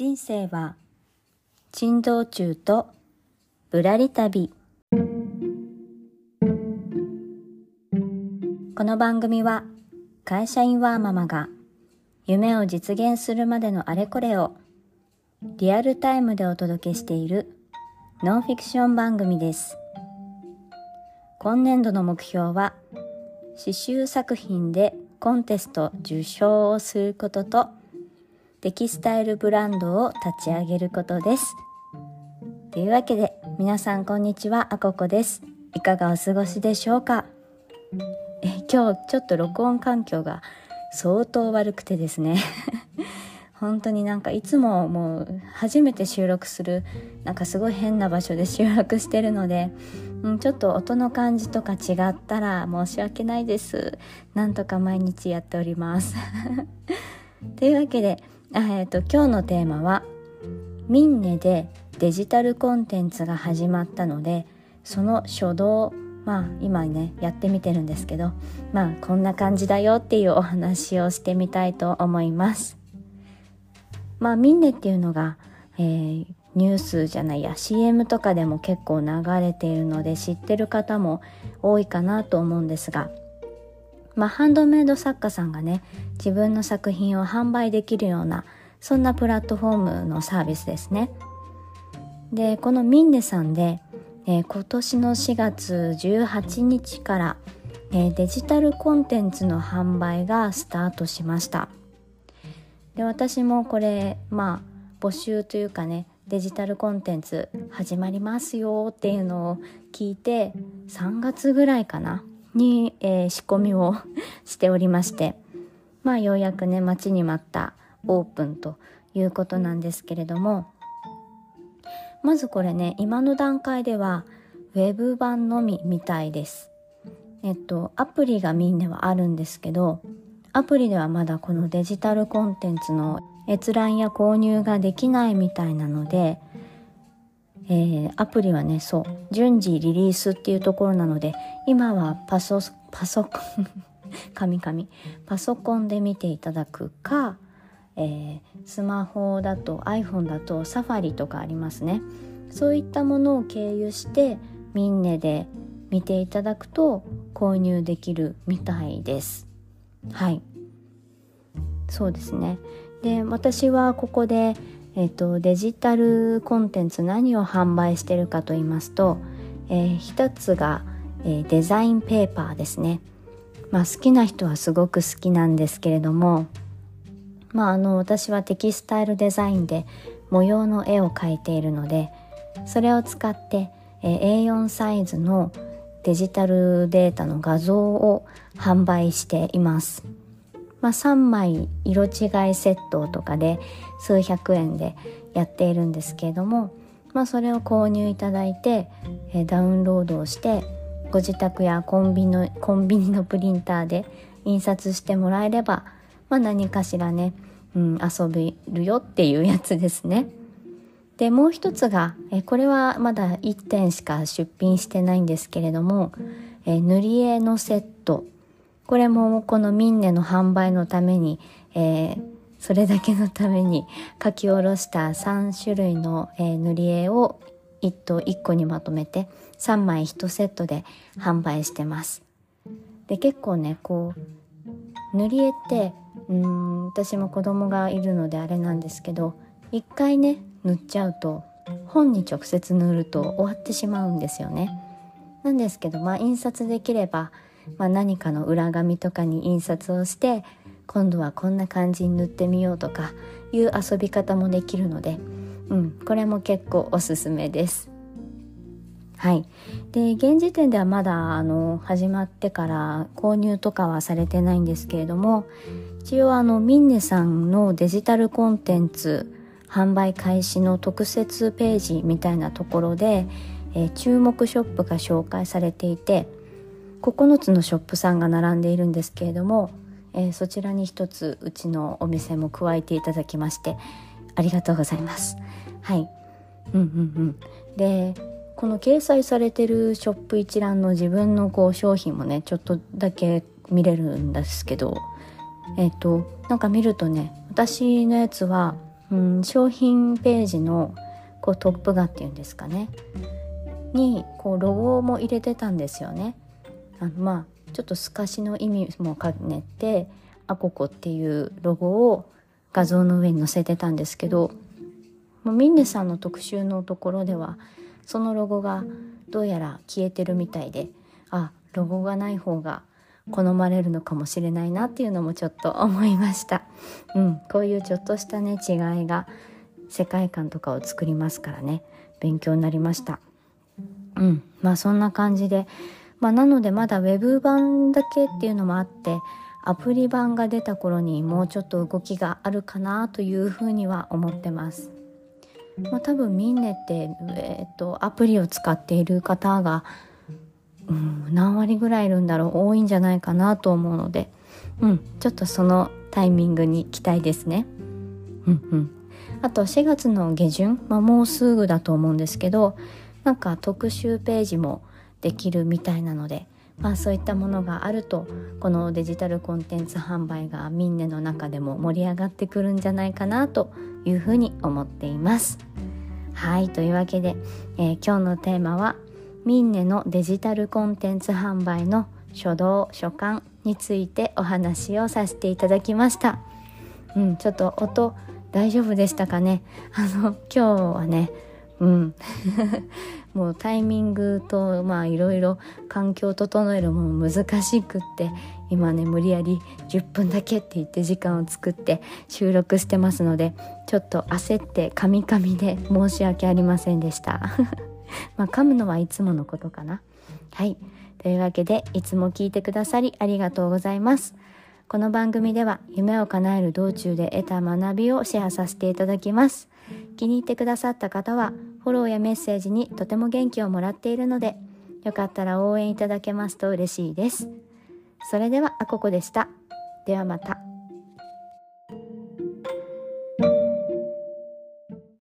人生は珍道中とぶらり旅。この番組は会社員ワーママが夢を実現するまでのあれこれをリアルタイムでお届けしているノンフィクション番組です。今年度の目標は刺繍作品でコンテスト受賞をすることとテキスタイルブランドを立ち上げることです。というわけで皆さんこんにちはあここです。いかがお過ごしでしょうか？え今日ちょっと録音環境が相当悪くてですね。本当になんかいつももう初めて収録するなんかすごい変な場所で収録してるので、うん、ちょっと音の感じとか違ったら申し訳ないです。なんとか毎日やっております。というわけで、えーと今日のテーマは「ミンネでデジタルコンテンツが始まったのでその初動まあ今ねやってみてるんですけどまあこんな感じだよっていうお話をしてみたいと思います。まあミンネっていうのが、えー、ニュースじゃないや CM とかでも結構流れているので知ってる方も多いかなと思うんですがまあハンドメイド作家さんがね自分の作品を販売できるようなそんなプラットフォームのサービスですね。でこのミンネさんで、えー、今年の4月18日から、えー、デジタルコンテンツの販売がスタートしましたで私もこれまあ募集というかねデジタルコンテンツ始まりますよっていうのを聞いて3月ぐらいかなに、えー、仕込みを しておりましてまあようやくね待ちに待ったオープンということなんですけれどもまずこれね今の段階ではウェブ版のみみたいです。えっとアプリがみんなはあるんですけどアプリではまだこのデジタルコンテンツの閲覧や購入ができないみたいなので、えー、アプリはねそう順次リリースっていうところなので今はパソパソコン 神々パソコンで見ていただくかえー、スマホだと iPhone だとサファリとかありますね。そういったものを経由してミンネで見ていただくと購入できるみたいです。はい。そうですね。で私はここで、えーと、デジタルコンテンツ何を販売してるかと言いますと、えー、一つが、えー、デザインペーパーですねまあ好きな人はすごく好きなんですけれどもまあ、あの私はテキスタイルデザインで模様の絵を描いているのでそれを使って、え A4 サイズのデジタルデータの画像を販売しています。まあ、3枚色違いセットとかで数百円でやっているんですけれども、まあ、それを購入いただいて、えダウンロードをしてご自宅やコンビニのコンビニのプリンターで印刷してもらえればまあ、何かしらね、うん、遊べるよっていうやつですね。でもう一つがえこれはまだ1点しか出品してないんですけれどもえ塗り絵のセットこれもこのミンネの販売のために、えー、それだけのために書き下ろした3種類の、えー、塗り絵を1と1個にまとめて3枚1セットで販売してます。で結構ねこう塗り絵ってうん私も子供がいるのであれなんですけど一回ね塗っちゃうと本に直接塗ると終わってしまうんですよね。なんですけどまあ印刷できれば、まあ、何かの裏紙とかに印刷をして今度はこんな感じに塗ってみようとかいう遊び方もできるので、うん、これも結構おすすめです。はい、で現時点ではまだあの始まってから購入とかはされてないんですけれども一応あのミンネさんのデジタルコンテンツ販売開始の特設ページみたいなところで、えー、注目ショップが紹介されていて9つのショップさんが並んでいるんですけれども、えー、そちらに一つうちのお店も加えていただきましてありがとうございます。はい、うんうんうんでこの掲載されてるショップ一覧の自分のこう商品もねちょっとだけ見れるんですけどえっ、ー、となんか見るとね私のやつはうん、商品ページのこうトップ画っていうんですかねにこうロゴも入れてたんですよね。あのまあちょっと透かしの意味も兼ねてアココっていうロゴを画像の上に載せてたんですけどもうミンネさんの特集のところではそのロゴがどうやら消えてるみたいであロゴがない方が好まれるのかもしれないなっていうのもちょっと思いました。うん、こういうちょっとしたね違いが世界観とかを作りますからね勉強になりました。うん、まあそんな感じで、まあ、なのでまだ web 版だけっていうのもあってアプリ版が出た頃にもうちょっと動きがあるかなというふうには思ってます。まあ、多分ミンネって、えー、っとアプリを使っている方が、うん、何割ぐらいいるんだろう多いんじゃないかなと思うので、うん、ちょっとそのタイミングに期待ですね。うんうん、あと4月の下旬、まあ、もうすぐだと思うんですけどなんか特集ページもできるみたいなのでまあ、そういったものがあるとこのデジタルコンテンツ販売がミンネの中でも盛り上がってくるんじゃないかなというふうに思っています。はいというわけで、えー、今日のテーマはミンネのデジタルコンテンツ販売の初動初感についてお話をさせていただきました。うん、ちょっと音大丈夫でしたかね？あの今日はねうんもうタイミングとまあいろいろ環境を整えるも難しくって今ね無理やり10分だけって言って時間を作って収録してますのでちょっと焦ってカミカミで申し訳ありませんでした。まあ噛むのはいつものことかな。はい。というわけでいつも聞いてくださりありがとうございます。この番組では夢を叶える道中で得た学びをシェアさせていただきます。気に入ってくださった方はフォローやメッセージにとても元気をもらっているのでよかったら応援いただけますと嬉しいです。それではあここでした。ではまた。